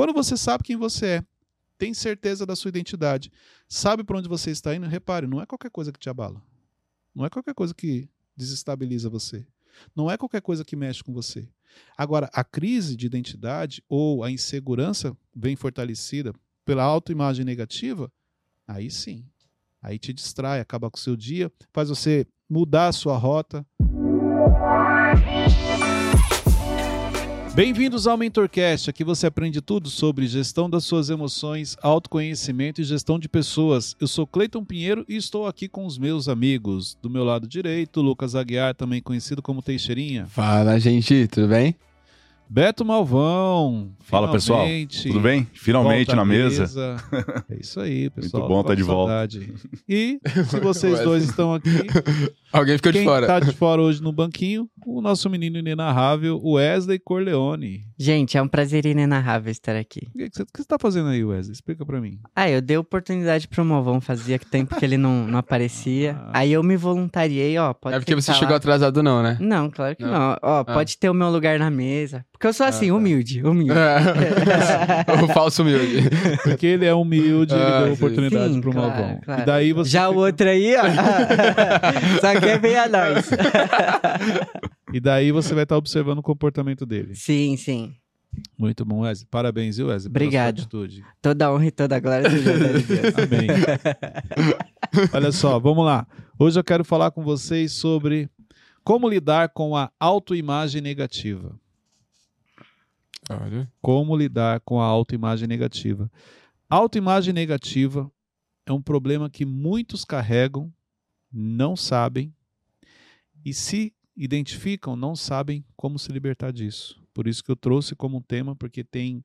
Quando você sabe quem você é, tem certeza da sua identidade, sabe para onde você está indo, repare, não é qualquer coisa que te abala. Não é qualquer coisa que desestabiliza você. Não é qualquer coisa que mexe com você. Agora, a crise de identidade ou a insegurança bem fortalecida pela autoimagem negativa, aí sim. Aí te distrai, acaba com o seu dia, faz você mudar a sua rota. Bem-vindos ao MentorCast. Aqui você aprende tudo sobre gestão das suas emoções, autoconhecimento e gestão de pessoas. Eu sou Cleiton Pinheiro e estou aqui com os meus amigos. Do meu lado direito, Lucas Aguiar, também conhecido como Teixeirinha. Fala, gente, tudo bem? Beto Malvão. Fala, pessoal. Tudo bem? Finalmente na mesa. mesa. É isso aí, pessoal. Muito bom estar tá de saudade. volta. E se vocês dois estão aqui. Alguém ficou de fora. Quem tá de fora hoje no banquinho, o nosso menino inenarrável, Wesley Corleone. Gente, é um prazer inenarrável estar aqui. O que, você, que você tá fazendo aí, Wesley? Explica pra mim. Ah, eu dei oportunidade pro Malvão, fazia tempo que ele não, não aparecia. Ah. Aí eu me voluntariei, ó. Pode é porque você chegou lá. atrasado, não, né? Não, claro que não. não. Ó, ah. pode ter o meu lugar na mesa. Porque eu sou assim, ah, tá. humilde, humilde. É. o falso humilde. Porque ele é humilde, ele ah, deu oportunidade sim, pro claro, Malvão. Claro. E daí você Já fica... o outro aí, ó. Só quer ver a nós. E daí você vai estar observando o comportamento dele. Sim, sim. Muito bom, Wesley. Parabéns, viu, Wesley? Obrigado. Toda honra e toda a glória do Deus. Amém. Olha só, vamos lá. Hoje eu quero falar com vocês sobre como lidar com a autoimagem negativa. Olha. Como lidar com a autoimagem negativa. Autoimagem negativa é um problema que muitos carregam, não sabem, e se identificam, não sabem como se libertar disso. Por isso que eu trouxe como um tema, porque tem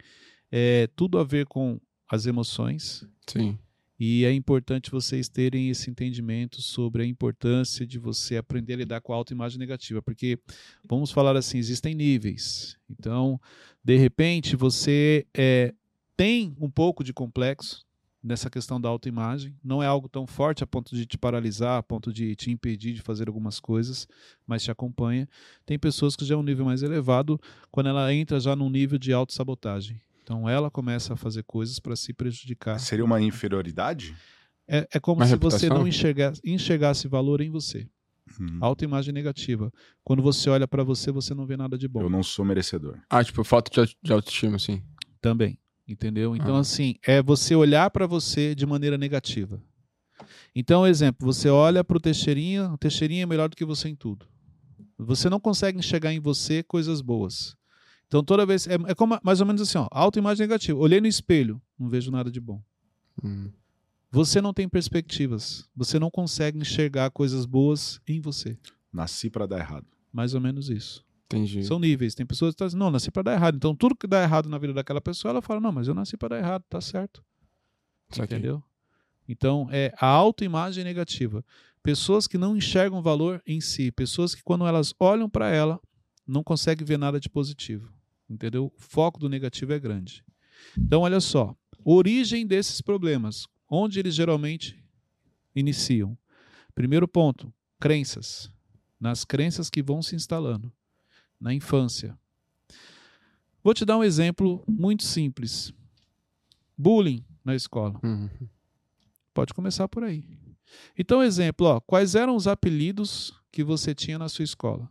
é, tudo a ver com as emoções. Sim. E é importante vocês terem esse entendimento sobre a importância de você aprender a lidar com a autoimagem negativa, porque vamos falar assim, existem níveis. Então, de repente, você é, tem um pouco de complexo nessa questão da autoimagem, não é algo tão forte a ponto de te paralisar, a ponto de te impedir de fazer algumas coisas, mas te acompanha. Tem pessoas que já é um nível mais elevado, quando ela entra já num nível de autossabotagem. Então ela começa a fazer coisas para se prejudicar. Seria uma inferioridade? É, é como uma se reputação? você não enxergasse, enxergasse valor em você. Hum. Autoimagem negativa. Quando você olha para você, você não vê nada de bom. Eu não sou merecedor. Ah, tipo, falta de autoestima, assim. Também, entendeu? Então, assim, é você olhar para você de maneira negativa. Então, exemplo, você olha para o Teixeirinha, o Teixeirinha é melhor do que você em tudo. Você não consegue enxergar em você coisas boas. Então toda vez. É, é como, mais ou menos assim, ó. Autoimagem negativa. Olhei no espelho, não vejo nada de bom. Hum. Você não tem perspectivas. Você não consegue enxergar coisas boas em você. Nasci para dar errado. Mais ou menos isso. Entendi. São níveis. Tem pessoas que estão dizendo, não, nasci para dar errado. Então tudo que dá errado na vida daquela pessoa, ela fala, não, mas eu nasci para dar errado, tá certo. Entendeu? Então, é a autoimagem negativa. Pessoas que não enxergam valor em si, pessoas que quando elas olham para ela, não conseguem ver nada de positivo. Entendeu? O foco do negativo é grande. Então, olha só. Origem desses problemas. Onde eles geralmente iniciam? Primeiro ponto: crenças. Nas crenças que vão se instalando na infância. Vou te dar um exemplo muito simples: bullying na escola. Uhum. Pode começar por aí. Então, exemplo: ó, quais eram os apelidos que você tinha na sua escola?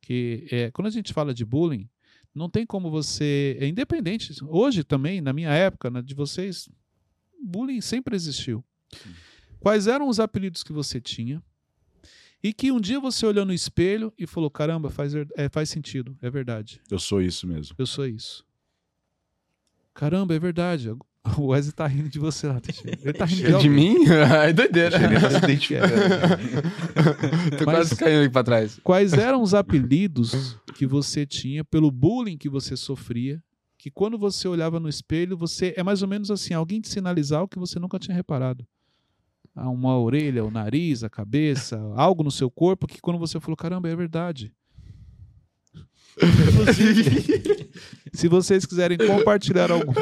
Que é, quando a gente fala de bullying, não tem como você. É independente. Hoje também, na minha época, na de vocês, bullying sempre existiu. Quais eram os apelidos que você tinha? E que um dia você olhou no espelho e falou: caramba, faz, é, faz sentido, é verdade. Eu sou isso mesmo. Eu sou isso. Caramba, é verdade. O Wesley tá rindo de você lá, Ele tá rindo de, de mim? Ai, doideira. Ele tá se identificando. Tô Mas, quase caindo aqui pra trás. Quais eram os apelidos que você tinha pelo bullying que você sofria? Que quando você olhava no espelho, você é mais ou menos assim, alguém te sinalizar o que você nunca tinha reparado. Uma orelha, o nariz, a cabeça, algo no seu corpo que quando você falou, caramba, é verdade. Se vocês quiserem compartilhar algum.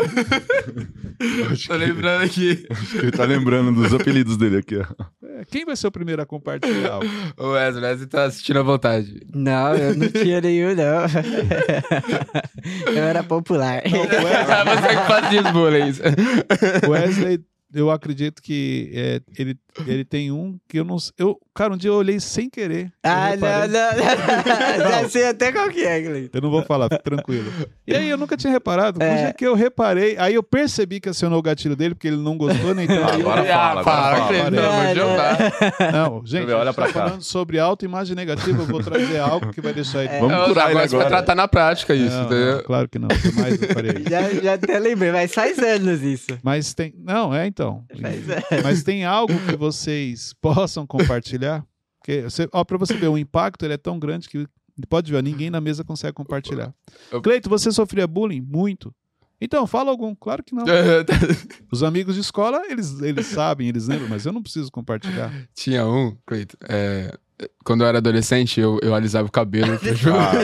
Tô lembrando aqui. Ele tá lembrando dos apelidos dele aqui, ó. É, Quem vai ser o primeiro a compartilhar? o Wesley, Wesley tá assistindo à vontade. Não, eu não tinha nenhum, não. eu era popular. Não, Wesley... Você que fazia os bullying. Wesley eu acredito que é, ele, ele tem um que eu não eu Cara, um dia eu olhei sem querer. Ah, não, não, não. Já sei até qual que é, Cleiton. Eu não vou falar, tranquilo. E aí eu nunca tinha reparado. É. Um dia que eu reparei, aí eu percebi que acionou o gatilho dele, porque ele não gostou, nem então. Agora eu... fala, agora fala. fala. Não, não, não, gente, olha pra cá. falando sobre autoimagem negativa, eu vou trazer algo que vai deixar ele. É. Vamos curar agora. Você vai tratar na prática isso, não, entendeu? Não, claro que não. Jamais isso. Já, já até lembrei, mas faz anos isso. Mas tem. Não, é então. Mas tem algo que vocês possam compartilhar porque, você, ó, pra você ver, o impacto ele é tão grande que pode ver, ninguém na mesa consegue compartilhar. Cleito, você sofria bullying? Muito. Então, fala algum. Claro que não. Os amigos de escola, eles, eles sabem, eles lembram, mas eu não preciso compartilhar. Tinha um, Cleito, é, quando eu era adolescente, eu, eu alisava o cabelo pra jogar.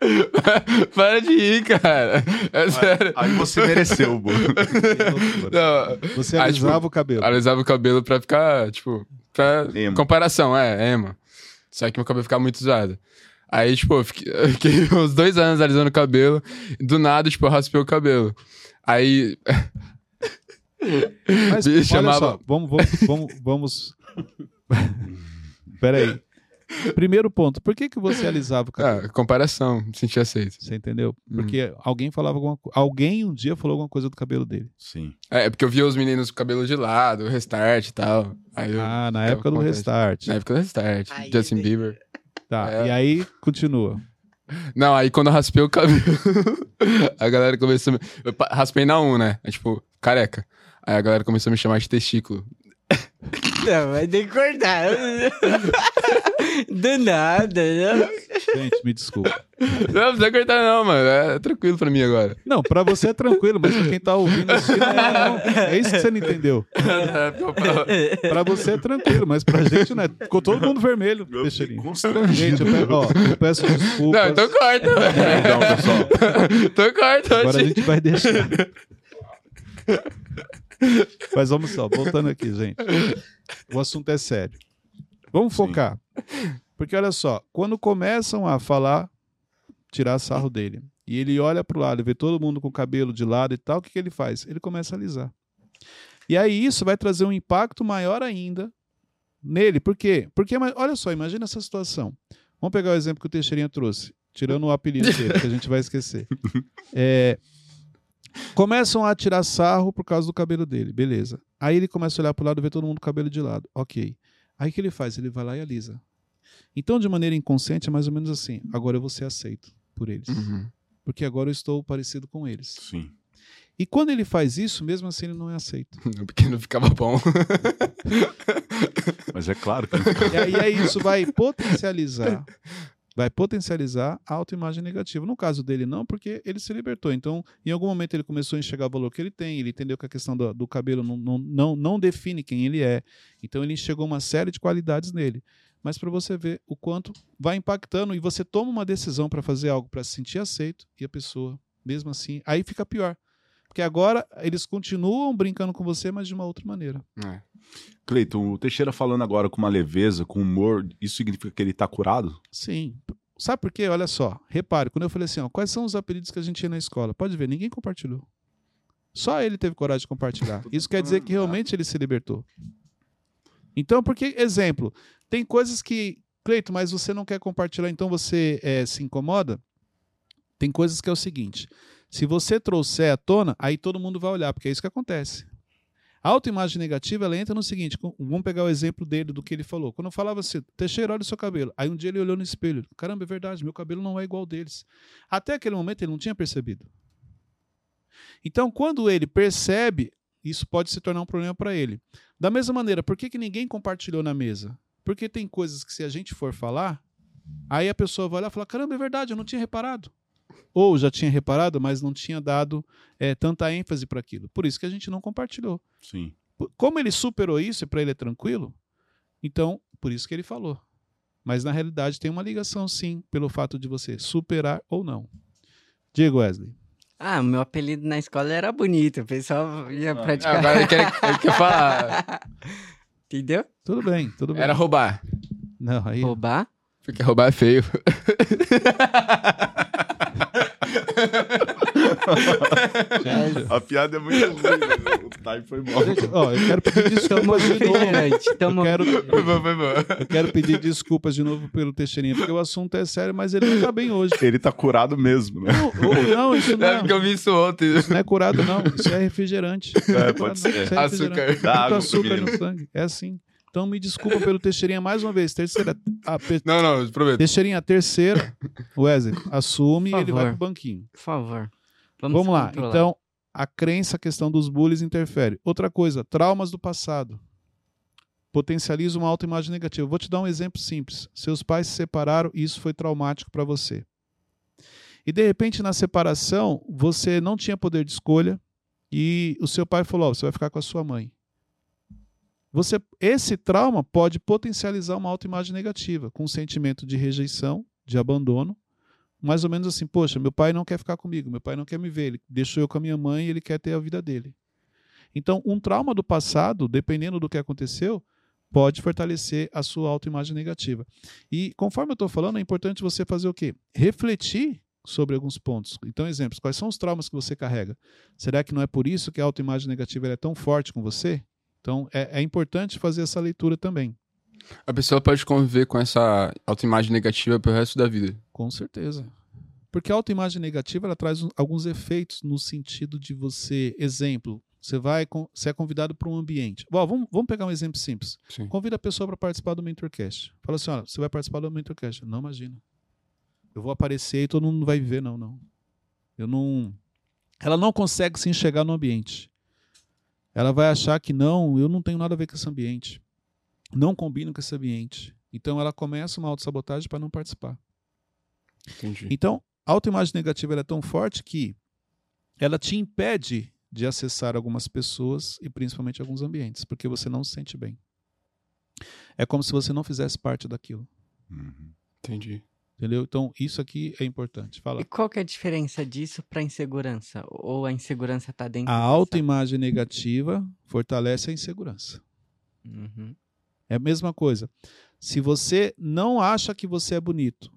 Para de rir, cara. É sério. Aí você mereceu, Bo. Você alisava aí, tipo, o cabelo. Alisava o cabelo pra ficar, tipo, pra emo. comparação, é, emo. Só que meu cabelo ficava muito zoado. Aí, tipo, eu fiquei, eu fiquei uns dois anos alisando o cabelo. Do nada, tipo, eu raspei o cabelo. Aí. Mas, olha chamava... só, vamos, vamos, vamos, vamos... Peraí. Primeiro ponto, por que, que você alisava o cabelo? Ah, comparação, me sentia aceito. Você entendeu? Hum. Porque hum. alguém falava alguma coisa. Alguém um dia falou alguma coisa do cabelo dele. Sim. É, é porque eu via os meninos com o cabelo de lado, restart e tal. Eu, ah, na época do restart. Na época do restart. Ai, Justin Bieber. Tá, é. e aí continua. Não, aí quando eu raspei o cabelo, a galera começou. A me... Eu raspei na 1, né? É, tipo, careca. Aí a galera começou a me chamar de testículo. Não, vai ter que cortar. Do nada, não. Gente, me desculpa. Não, não precisa cortar não, mano. É tranquilo pra mim agora. Não, pra você é tranquilo, mas pra quem tá ouvindo assistindo, não é, não. É isso que você não entendeu. pra você é tranquilo, mas pra gente não é. Ficou todo mundo vermelho. Deixa ele. Gente, eu, peço, ó, eu peço desculpas. Não, então corta, velho. Então, pessoal. Então corta, Agora a gente vai deixar. Mas vamos só, voltando aqui, gente. O assunto é sério. Vamos focar. Porque olha só, quando começam a falar, tirar sarro dele, e ele olha para o lado e vê todo mundo com o cabelo de lado e tal, o que, que ele faz? Ele começa a alisar. E aí isso vai trazer um impacto maior ainda nele. Por quê? Porque, olha só, imagina essa situação. Vamos pegar o exemplo que o Teixeirinha trouxe, tirando o apelido dele, que a gente vai esquecer. É, Começam a tirar sarro por causa do cabelo dele, beleza. Aí ele começa a olhar para o lado e vê todo mundo com o cabelo de lado, ok. Aí o que ele faz? Ele vai lá e alisa. Então, de maneira inconsciente, é mais ou menos assim: agora eu vou ser aceito por eles. Uhum. Porque agora eu estou parecido com eles. Sim. E quando ele faz isso, mesmo assim ele não é aceito. Porque não ficava bom. Mas é claro que. E aí, e aí isso vai potencializar vai potencializar a autoimagem negativa. No caso dele, não, porque ele se libertou. Então, em algum momento, ele começou a enxergar o valor que ele tem, ele entendeu que a questão do, do cabelo não, não, não, não define quem ele é. Então, ele enxergou uma série de qualidades nele. Mas para você ver o quanto vai impactando e você toma uma decisão para fazer algo para se sentir aceito e a pessoa, mesmo assim, aí fica pior. Porque agora eles continuam brincando com você, mas de uma outra maneira. É. Cleiton, o Teixeira falando agora com uma leveza, com humor, isso significa que ele está curado? Sim. Sabe por quê? Olha só, repare, quando eu falei assim, ó, quais são os apelidos que a gente tinha na escola? Pode ver, ninguém compartilhou. Só ele teve coragem de compartilhar. Isso quer dizer que realmente ele se libertou. Então, porque, exemplo, tem coisas que, Cleito, mas você não quer compartilhar, então você é, se incomoda? Tem coisas que é o seguinte: se você trouxer à tona, aí todo mundo vai olhar, porque é isso que acontece. A autoimagem negativa, ela entra no seguinte, vamos pegar o exemplo dele, do que ele falou. Quando eu falava assim, Teixeira, olha o seu cabelo. Aí um dia ele olhou no espelho, caramba, é verdade, meu cabelo não é igual deles. Até aquele momento ele não tinha percebido. Então, quando ele percebe, isso pode se tornar um problema para ele. Da mesma maneira, por que, que ninguém compartilhou na mesa? Porque tem coisas que se a gente for falar, aí a pessoa vai olhar e falar, caramba, é verdade, eu não tinha reparado ou já tinha reparado, mas não tinha dado é, tanta ênfase para aquilo. Por isso que a gente não compartilhou. Sim. Como ele superou isso e para ele é tranquilo, então por isso que ele falou. Mas na realidade tem uma ligação sim, pelo fato de você superar ou não. Diego Wesley. Ah, meu apelido na escola era bonito, o pessoal ia ah. praticar. Agora ele quer, ele quer falar. Entendeu? Tudo bem, tudo bem. Era roubar. Não, aí. Roubar? Porque roubar é feio. A piada é muito ruim, né? o time foi bom. Ó, eu quero pedir desculpas de novo. Refrigerante. Eu Tamo... quero, Foi bom, foi bom. eu quero pedir desculpas de novo pelo Teixeirinha, porque o assunto é sério, mas ele não tá bem hoje. Ele tá curado mesmo, né? Não, ou- não, isso não É é, porque eu vi isso ontem. isso não é curado, não. Isso é refrigerante. É, pode não, ser. isso é Açúcar. Dá água açúcar no sangue. É assim. Então me desculpa pelo Teixeirinha mais uma vez. Terceira. A, pe- Não, não, prometo. Teixeirinha, a terceira. Wesley, assume e ele vai pro banquinho. Por favor. Vamos, se lá. controlar. Então, a crença, a questão dos bullies interfere. Outra coisa, traumas do passado. Potencializa uma autoimagem negativa. Vou te dar um exemplo simples. Seus pais se separaram e isso foi traumático para você. E de repente, na separação, você não tinha poder de escolha e o seu pai falou: "Ó, você vai ficar com a sua mãe. Você, esse trauma pode potencializar uma autoimagem negativa, com um sentimento de rejeição, de abandono, mais ou menos assim, poxa, meu pai não quer ficar comigo, meu pai não quer me ver, ele deixou eu com a minha mãe e ele quer ter a vida dele. Então, um trauma do passado, dependendo do que aconteceu, pode fortalecer a sua autoimagem negativa. E conforme eu estou falando, é importante você fazer o quê? Refletir sobre alguns pontos. Então, exemplos, quais são os traumas que você carrega? Será que não é por isso que a autoimagem negativa é tão forte com você? Então, é, é importante fazer essa leitura também. A pessoa pode conviver com essa autoimagem negativa pro resto da vida. Com certeza. Porque a autoimagem negativa ela traz alguns efeitos no sentido de você, exemplo, você vai, você é convidado para um ambiente. Bom, vamos, vamos pegar um exemplo simples. Sim. Convida a pessoa para participar do Mentorcast. Fala assim, olha, você vai participar do Mentorcast. Não imagina. Eu vou aparecer e todo mundo vai ver, não, não. Eu não. Ela não consegue se enxergar no ambiente. Ela vai achar que não, eu não tenho nada a ver com esse ambiente. Não combino com esse ambiente. Então ela começa uma autossabotagem para não participar. Entendi. Então, a autoimagem negativa ela é tão forte que ela te impede de acessar algumas pessoas e principalmente alguns ambientes, porque você não se sente bem. É como se você não fizesse parte daquilo, Uhum. Entendi. entendeu? Então, isso aqui é importante. Fala. E qual que é a diferença disso pra insegurança? Ou a insegurança tá dentro A autoimagem negativa fortalece a insegurança. Uhum. É a mesma coisa. Se você não acha que você é bonito,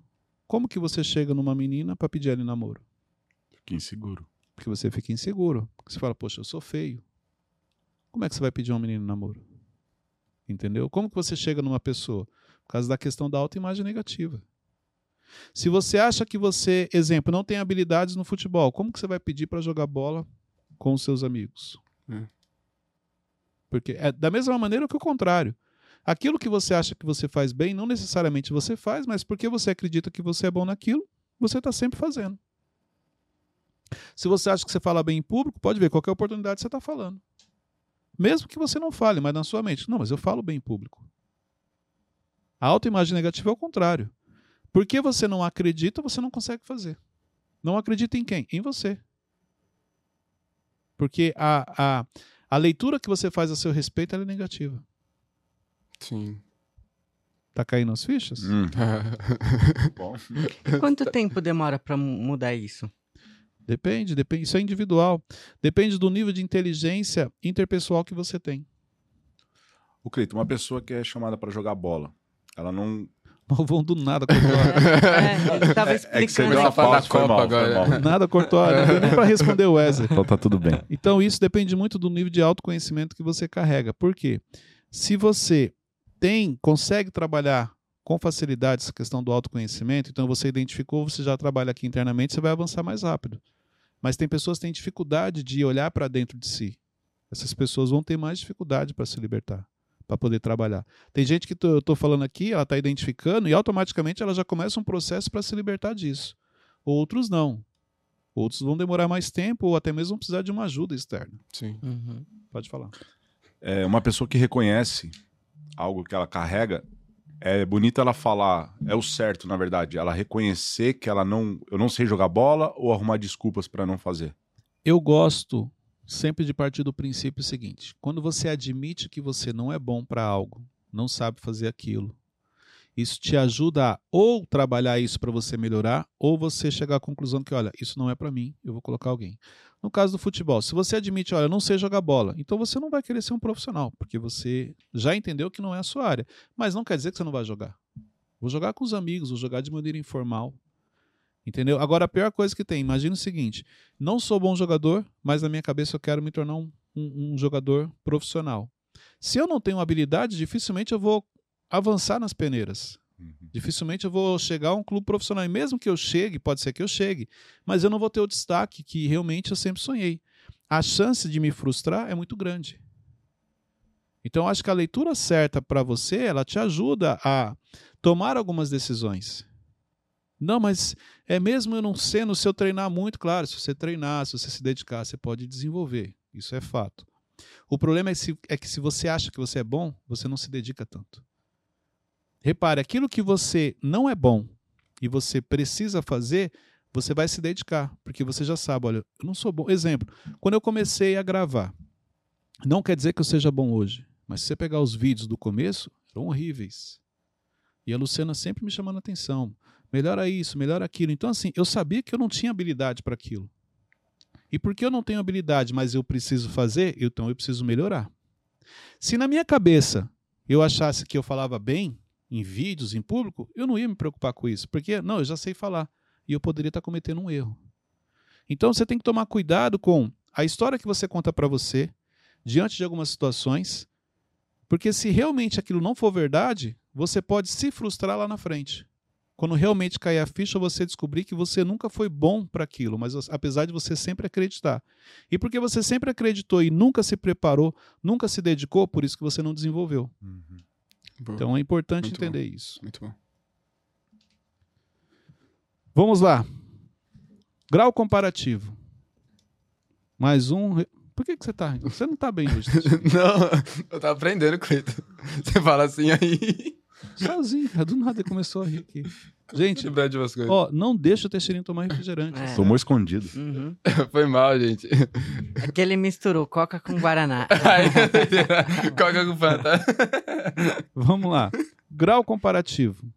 como que você chega numa menina para pedir ela em namoro? Fiquei inseguro. Porque você fica inseguro. Porque você fala, poxa, eu sou feio. Como é que você vai pedir uma menina em namoro? Entendeu? Como que você chega numa pessoa? Por causa da questão da autoimagem negativa. Se você acha que você, exemplo, não tem habilidades no futebol, como que você vai pedir para jogar bola com os seus amigos? É. Porque é da mesma maneira que o contrário. Aquilo que você acha que você faz bem, não necessariamente você faz, mas porque você acredita que você é bom naquilo, você está sempre fazendo. Se você acha que você fala bem em público, pode ver qualquer oportunidade você está falando. Mesmo que você não fale, mas na sua mente, não, mas eu falo bem em público. A autoimagem negativa é o contrário. Porque você não acredita, você não consegue fazer. Não acredita em quem? Em você. Porque a, a, a leitura que você faz a seu respeito é negativa. Sim. Tá caindo as fichas? Hum, bom. Quanto tempo demora pra mu- mudar isso? Depende, depende. Isso é individual. Depende do nível de inteligência interpessoal que você tem. O Cleiton, uma pessoa que é chamada pra jogar bola, ela não. Não vão do nada cortou a hora. É, ele tava É que você explicando. deu uma Tá da Copa mal, agora. Nada cortou a hora. Nem para responder o Wesley. Então tá tudo bem. Então isso depende muito do nível de autoconhecimento que você carrega. Por quê? Se você tem, consegue trabalhar com facilidade essa questão do autoconhecimento, então você identificou, você já trabalha aqui internamente, você vai avançar mais rápido. Mas tem pessoas que têm dificuldade de olhar para dentro de si. Essas pessoas vão ter mais dificuldade para se libertar, para poder trabalhar. Tem gente que tô- eu estou falando aqui, ela está identificando e automaticamente ela já começa um processo para se libertar disso. Outros não. Outros vão demorar mais tempo ou até mesmo vão precisar de uma ajuda externa. Sim. Uhum. Pode falar. É, uma pessoa que reconhece algo que ela carrega, é bonito ela falar, é o certo, na verdade, ela reconhecer que ela não, eu não sei jogar bola ou arrumar desculpas pra não fazer. Eu gosto sempre de partir do princípio seguinte: quando você admite que você não é bom para algo, não sabe fazer aquilo, Isso te ajuda a ou trabalhar isso para você melhorar, ou você chegar à conclusão que, olha, isso não é para mim, eu vou colocar alguém. No caso do futebol, se você admite, olha, eu não sei jogar bola, então você não vai querer ser um profissional, porque você já entendeu que não é a sua área. Mas não quer dizer que você não vai jogar. Vou jogar com os amigos, vou jogar de maneira informal. Entendeu? Agora, a pior coisa que tem, imagina o seguinte: não sou bom jogador, mas na minha cabeça eu quero me tornar um, um, um jogador profissional. Se eu não tenho habilidade, dificilmente eu vou avançar nas peneiras. Uhum. Dificilmente eu vou chegar a um clube profissional. E mesmo que eu chegue, pode ser que eu chegue, mas eu não vou ter o destaque que realmente eu sempre sonhei. A chance de me frustrar é muito grande. Então, acho que a leitura certa para você, ela te ajuda a tomar algumas decisões. Não, mas é mesmo eu não sendo, se eu treinar muito, claro, se você treinar, se você se dedicar, você pode desenvolver. Isso é fato. O problema é, se, é que se você acha que você é bom, você não se dedica tanto. Repare, aquilo que você não é bom e você precisa fazer, você vai se dedicar, porque você já sabe, olha, eu não sou bom. Exemplo, quando eu comecei a gravar, não quer dizer que eu seja bom hoje, mas se você pegar os vídeos do começo, eram horríveis. E a Luciana sempre me chamando a atenção. Melhora isso, melhora aquilo. Então, assim, eu sabia que eu não tinha habilidade para aquilo. E porque eu não tenho habilidade, mas eu preciso fazer, então eu preciso melhorar. Se na minha cabeça eu achasse que eu falava bem em vídeos, em público, eu não ia me preocupar com isso, porque não, eu já sei falar e eu poderia estar cometendo um erro. Então você tem que tomar cuidado com a história que você conta para você diante de algumas situações, porque se realmente aquilo não for verdade, você pode se frustrar lá na frente quando realmente cair a ficha, você descobrir que você nunca foi bom para aquilo, mas apesar de você sempre acreditar. E porque você sempre acreditou e nunca se preparou, nunca se dedicou, por isso que você não desenvolveu. Uhum. Então é importante Muito entender bom. isso. Muito bom. Vamos lá. Grau comparativo. Mais um. Por que, que você tá Você não tá bem hoje. não, eu tava aprendendo, Cleiton. Você fala assim aí. Sozinho, do nada ele começou a rir aqui. Gente, ó, não deixa o Teixeirinho tomar refrigerante. É. Tomou escondido. Uhum. Foi mal, gente. Aquele misturou Coca com Guaraná. Coca com Fanta. Vamos lá. Grau comparativo.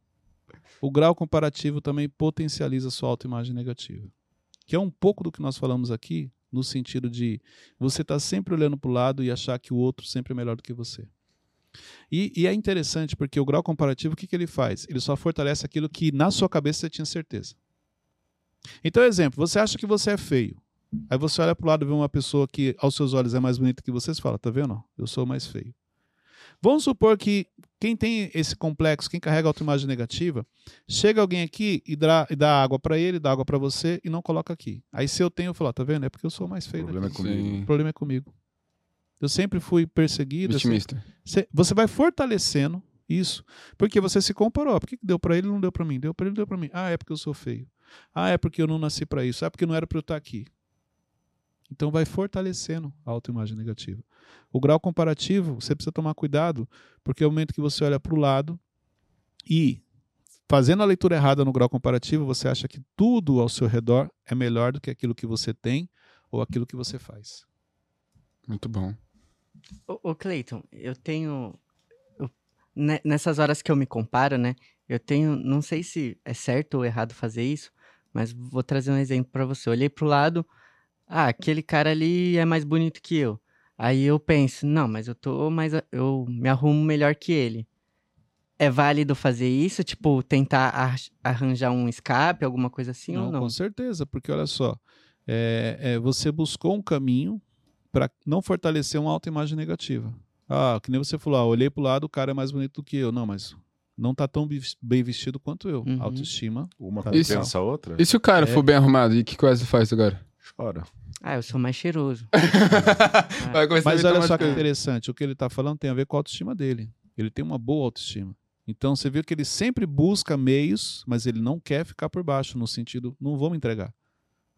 O grau comparativo também potencializa sua autoimagem negativa. Que é um pouco do que nós falamos aqui, no sentido de você estar tá sempre olhando para o lado e achar que o outro sempre é melhor do que você. E, e, é interessante porque o grau comparativo, o que, que ele faz? Ele só fortalece aquilo que na sua cabeça você tinha certeza. Então, exemplo, você acha que você é feio. Aí você olha para o lado e vê uma pessoa que aos seus olhos é mais bonita que você e fala, tá vendo? Eu sou mais feio. Vamos supor que quem tem esse complexo, quem carrega autoimagem negativa, chega alguém aqui e dá, e dá água para ele, dá água para você e não coloca aqui. Aí se eu tenho, eu falo, tá vendo? É porque eu sou mais feio. O problema daqui. é comigo. O problema é comigo. Eu sempre fui perseguido. Vitimista. Você, você vai fortalecendo isso. Porque você se comparou. Por que deu para ele não deu para mim? Deu para ele, deu para mim. Ah, é porque eu sou feio. Ah, é porque eu não nasci para isso. Ah, é porque não era para eu estar aqui. Então vai fortalecendo a autoimagem negativa. O grau comparativo, você precisa tomar cuidado, porque é o momento que você olha para o lado e fazendo a leitura errada no grau comparativo, você acha que tudo ao seu redor é melhor do que aquilo que você tem ou aquilo que você faz. Muito bom. Ô, ô Cleiton, eu tenho. Eu, nessas horas que eu me comparo, né? Eu tenho. Não sei se é certo ou errado fazer isso, mas vou trazer um exemplo para você. Eu olhei pro lado. Ah, aquele cara ali é mais bonito que eu. Aí eu penso, não, mas eu tô mais. Eu me arrumo melhor que ele. É válido fazer isso? Tipo, tentar arranjar um escape, alguma coisa assim não, ou não? Com certeza, porque olha só. É, é, você buscou um caminho para não fortalecer uma autoimagem negativa. Ah, que nem você falou, ah, olhei pro lado, o cara é mais bonito do que eu. Não, mas não tá tão bem vestido quanto eu. Uhum. Autoestima. Uma compensa a outra. E se o cara é... for bem arrumado, e o que quase faz agora? Chora. Ah, eu sou mais cheiroso. Mas olha só que interessante, o que ele tá falando tem a ver com a autoestima dele. Ele tem uma boa autoestima. Então você viu que ele sempre busca meios, mas ele não quer ficar por baixo, no sentido, não vou me entregar.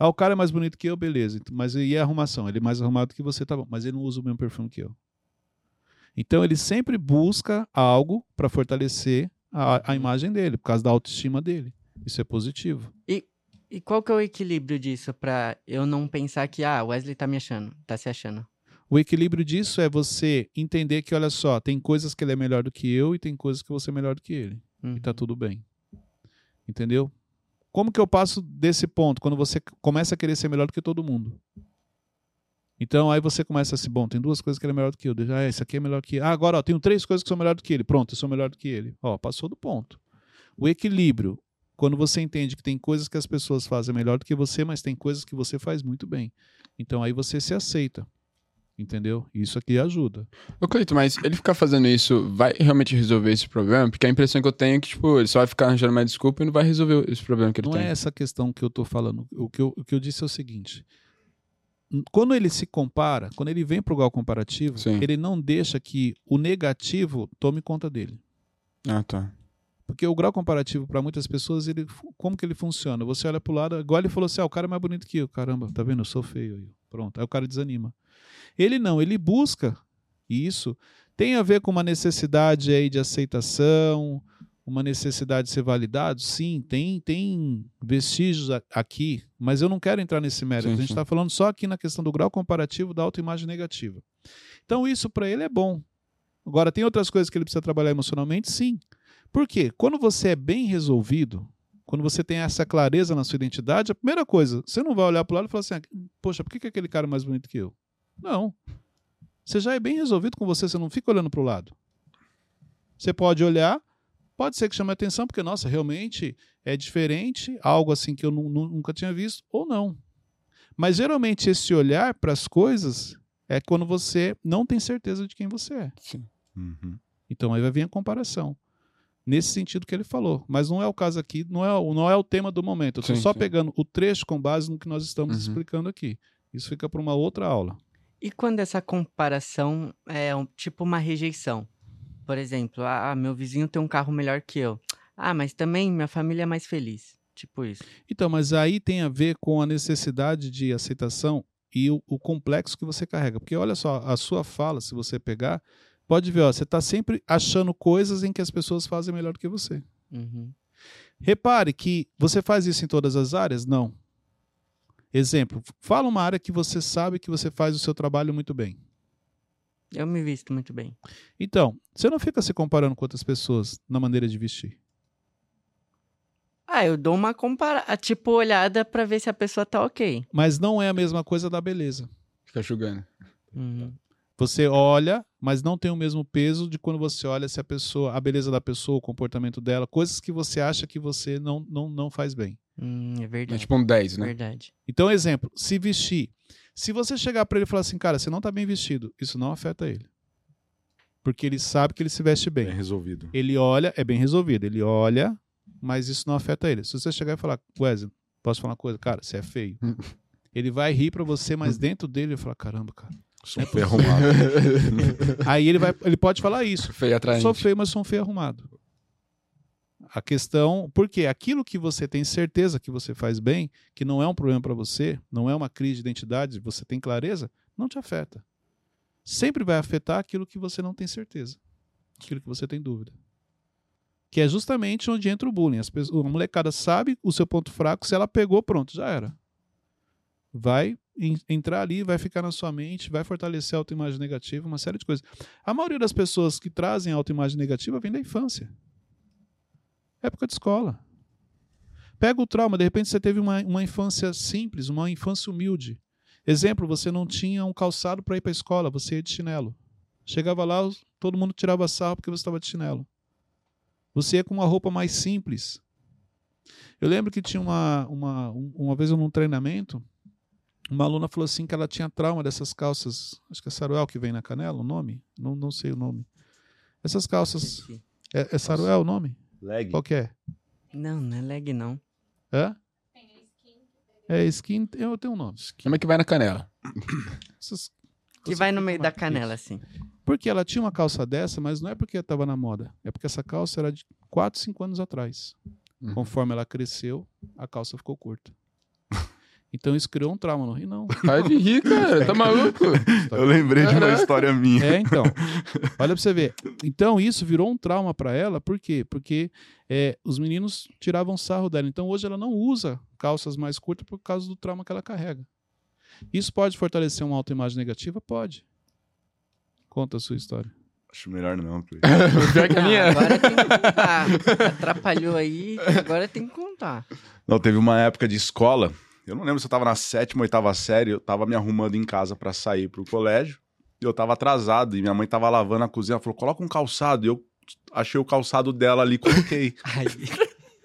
Ah, o cara é mais bonito que eu, beleza. Mas e a arrumação? Ele é mais arrumado que você, tá bom. Mas ele não usa o mesmo perfume que eu. Então ele sempre busca algo para fortalecer a, a, imagem dele, por causa da autoestima dele. Isso é positivo. E, e qual que é o equilíbrio disso para eu não pensar que ah, Wesley tá me achando, tá se achando? O equilíbrio disso é você entender que, olha só, tem coisas que ele é melhor do que eu e tem coisas que você é melhor do que ele. uhum. e tá tudo bem. Entendeu? Como que eu passo desse ponto quando você começa a querer ser melhor do que todo mundo? Então aí você começa assim, bom, tem duas coisas que ele é melhor do que eu. Ah, esse aqui é melhor que ele. Ah, agora ó, tenho três coisas que são melhor do que ele. Pronto, eu sou melhor do que ele. Ó, passou do ponto. O equilíbrio, quando você entende que tem coisas que as pessoas fazem melhor do que você, mas tem coisas que você faz muito bem. Então aí você se aceita. Entendeu? Isso aqui ajuda. Ô, Cleito, mas ele ficar fazendo isso vai realmente resolver esse problema? Porque a impressão que eu tenho é que, tipo, ele só vai ficar arranjando mais desculpa e não vai resolver esse problema que ele não tem. Não é essa questão que eu tô falando. O que eu, o que eu disse é o seguinte. Quando ele se compara, quando ele vem para o grau comparativo, Sim. ele não deixa que o negativo tome conta dele. Ah, tá. Porque o grau comparativo, para muitas pessoas, ele, como que ele funciona? Você olha para o lado, igual ele falou assim: ah, o cara é mais bonito que eu. Caramba, tá vendo? Eu sou feio. Pronto. Aí o cara desanima. Ele não, ele busca isso. Tem a ver com uma necessidade aí de aceitação, uma necessidade de ser validado? Sim, tem, tem vestígios aqui, mas eu não quero entrar nesse mérito. Sim, a gente está falando só aqui na questão do grau comparativo da autoimagem negativa. Então, isso para ele é bom. Agora, tem outras coisas que ele precisa trabalhar emocionalmente? Sim. Por quê? Quando você é bem resolvido, quando você tem essa clareza na sua identidade, a primeira coisa, você não vai olhar para o lado e falar assim: ah, poxa, por que, que aquele cara é mais bonito que eu? Não. Você já é bem resolvido com você, você não fica olhando para o lado. Você pode olhar, pode ser que chame atenção, porque, nossa, realmente é diferente, algo assim que eu nunca tinha visto, ou não. Mas geralmente esse olhar para as coisas é quando você não tem certeza de quem você é. Sim. Uhum. Então aí vai vir a comparação. Nesse sentido que ele falou. Mas não é o caso aqui, não é, não é o tema do momento. Eu estou só sim. pegando o trecho com base no que nós estamos uhum. explicando aqui. Isso fica para uma outra aula. E quando essa comparação é um, tipo uma rejeição? Por exemplo, ah, meu vizinho tem um carro melhor que eu. Ah, mas também minha família é mais feliz. Tipo isso. Então, mas aí tem a ver com a necessidade de aceitação e o, o complexo que você carrega. Porque olha só, a sua fala, se você pegar, pode ver, ó, você está sempre achando coisas em que as pessoas fazem melhor que você. Uhum. Repare que você faz isso em todas as áreas? Não. Exemplo, fala uma área que você sabe que você faz o seu trabalho muito bem. Eu me visto muito bem. Então, você não fica se comparando com outras pessoas na maneira de vestir. Ah, eu dou uma compara tipo olhada para ver se a pessoa tá ok. Mas não é a mesma coisa da beleza. Fica julgando. Uhum. Você olha, mas não tem o mesmo peso de quando você olha se a pessoa, a beleza da pessoa, o comportamento dela, coisas que você acha que você não, não, não faz bem. Hum, é verdade. É tipo um 10, né? Verdade. Então, exemplo, se vestir. Se você chegar para ele e falar assim, cara, você não tá bem vestido, isso não afeta ele. Porque ele sabe que ele se veste bem. Bem resolvido. Ele olha, é bem resolvido. Ele olha, mas isso não afeta ele. Se você chegar e falar, Wesley, posso falar uma coisa? Cara, você é feio. ele vai rir para você, mas dentro dele ele vai falar, caramba, cara. Sou é feio arrumado. Aí ele, vai, ele pode falar isso. Feio atraente. Sou feio, mas sou um feio arrumado. A questão, porque aquilo que você tem certeza que você faz bem, que não é um problema para você, não é uma crise de identidade, você tem clareza, não te afeta. Sempre vai afetar aquilo que você não tem certeza, aquilo que você tem dúvida. Que é justamente onde entra o bullying. As pessoas, a molecada sabe o seu ponto fraco, se ela pegou, pronto, já era. Vai entrar ali, vai ficar na sua mente, vai fortalecer a autoimagem negativa, uma série de coisas. A maioria das pessoas que trazem autoimagem negativa vem da infância. Época de escola. Pega o trauma, de repente você teve uma, uma infância simples, uma infância humilde. Exemplo, você não tinha um calçado para ir para a escola, você ia de chinelo. Chegava lá, todo mundo tirava sarro porque você estava de chinelo. Você ia com uma roupa mais simples. Eu lembro que tinha uma, uma, uma vez num treinamento, uma aluna falou assim que ela tinha trauma dessas calças, acho que é Saruel que vem na canela, o nome? Não, não sei o nome. Essas calças. É, é Saruel o nome? Leg. Qual que é? Não, não é leg, não. Hã? É skin, eu tenho um nome. Como é que vai na canela? Essas, que vai no meio da canela, assim. Porque ela tinha uma calça dessa, mas não é porque estava na moda. É porque essa calça era de 4, 5 anos atrás. Uhum. Conforme ela cresceu, a calça ficou curta. Então isso criou um trauma no Rio, não. Para de rir, cara. Tá maluco? Eu lembrei de uma história minha. É, então. Olha pra você ver. Então isso virou um trauma para ela. Por quê? Porque é, os meninos tiravam sarro dela. Então hoje ela não usa calças mais curtas por causa do trauma que ela carrega. Isso pode fortalecer uma autoimagem negativa? Pode. Conta a sua história. Acho melhor não, Cleiton. Pior que a minha. Agora tem que contar. Atrapalhou aí, agora tem que contar. Não, teve uma época de escola. Eu não lembro se eu tava na sétima, oitava série. Eu tava me arrumando em casa pra sair pro colégio. E eu tava atrasado. E minha mãe tava lavando a cozinha. Ela falou: coloca um calçado. E eu achei o calçado dela ali, coloquei. Ai,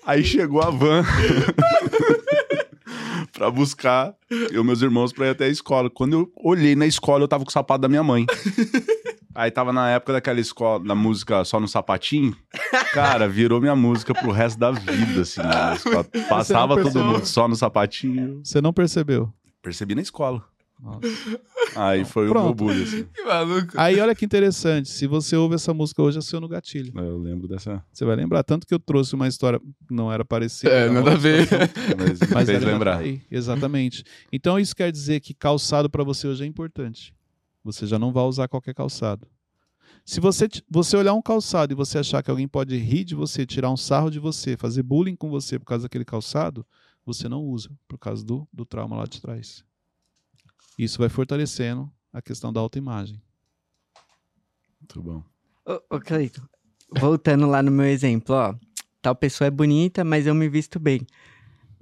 Aí chegou a van pra buscar eu e meus irmãos pra ir até a escola. Quando eu olhei na escola, eu tava com o sapato da minha mãe. Aí tava na época daquela escola, da música Só no Sapatinho. Cara, virou minha música pro resto da vida, assim. na escola. Passava todo mundo só no sapatinho. Você não percebeu. Percebi na escola. Nossa. Aí foi o Pronto. meu bullying, assim. Que maluco. Aí olha que interessante, se você ouve essa música hoje, é seu no gatilho. Eu lembro dessa. Você vai lembrar, tanto que eu trouxe uma história não era parecida. É, uma nada a ver. Mas, Mas fez lembrar. aí, exatamente. Então isso quer dizer que calçado para você hoje é importante. Você já não vai usar qualquer calçado. Se você, você olhar um calçado e você achar que alguém pode rir de você, tirar um sarro de você, fazer bullying com você por causa daquele calçado, você não usa, por causa do, do trauma lá de trás. Isso vai fortalecendo a questão da autoimagem. Muito bom. Ô, ô Cleiton, voltando lá no meu exemplo, ó. Tal pessoa é bonita, mas eu me visto bem.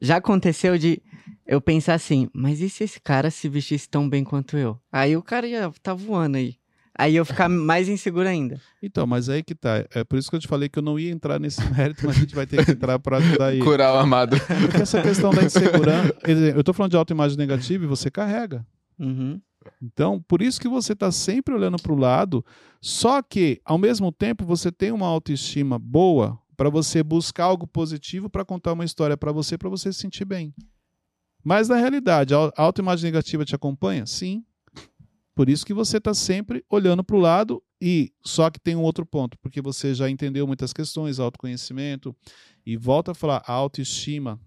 Já aconteceu de eu pensar assim, mas e se esse cara se vestisse tão bem quanto eu? Aí o cara ia tá voando aí. Aí eu ficar mais inseguro ainda. Então, mas aí que tá. É por isso que eu te falei que eu não ia entrar nesse mérito, mas a gente vai ter que entrar para ajudar ele. Curar o amado. Porque essa questão da insegurança. quer dizer, Eu tô falando de autoimagem negativa e você carrega. Uhum. Então, por isso que você está sempre olhando para o lado, só que, ao mesmo tempo, você tem uma autoestima boa para você buscar algo positivo para contar uma história para você, para você se sentir bem. Mas, na realidade, a autoimagem negativa te acompanha? Sim. Por isso que você está sempre olhando para o lado e só que tem um outro ponto, porque você já entendeu muitas questões, autoconhecimento, e volta a falar, a autoestima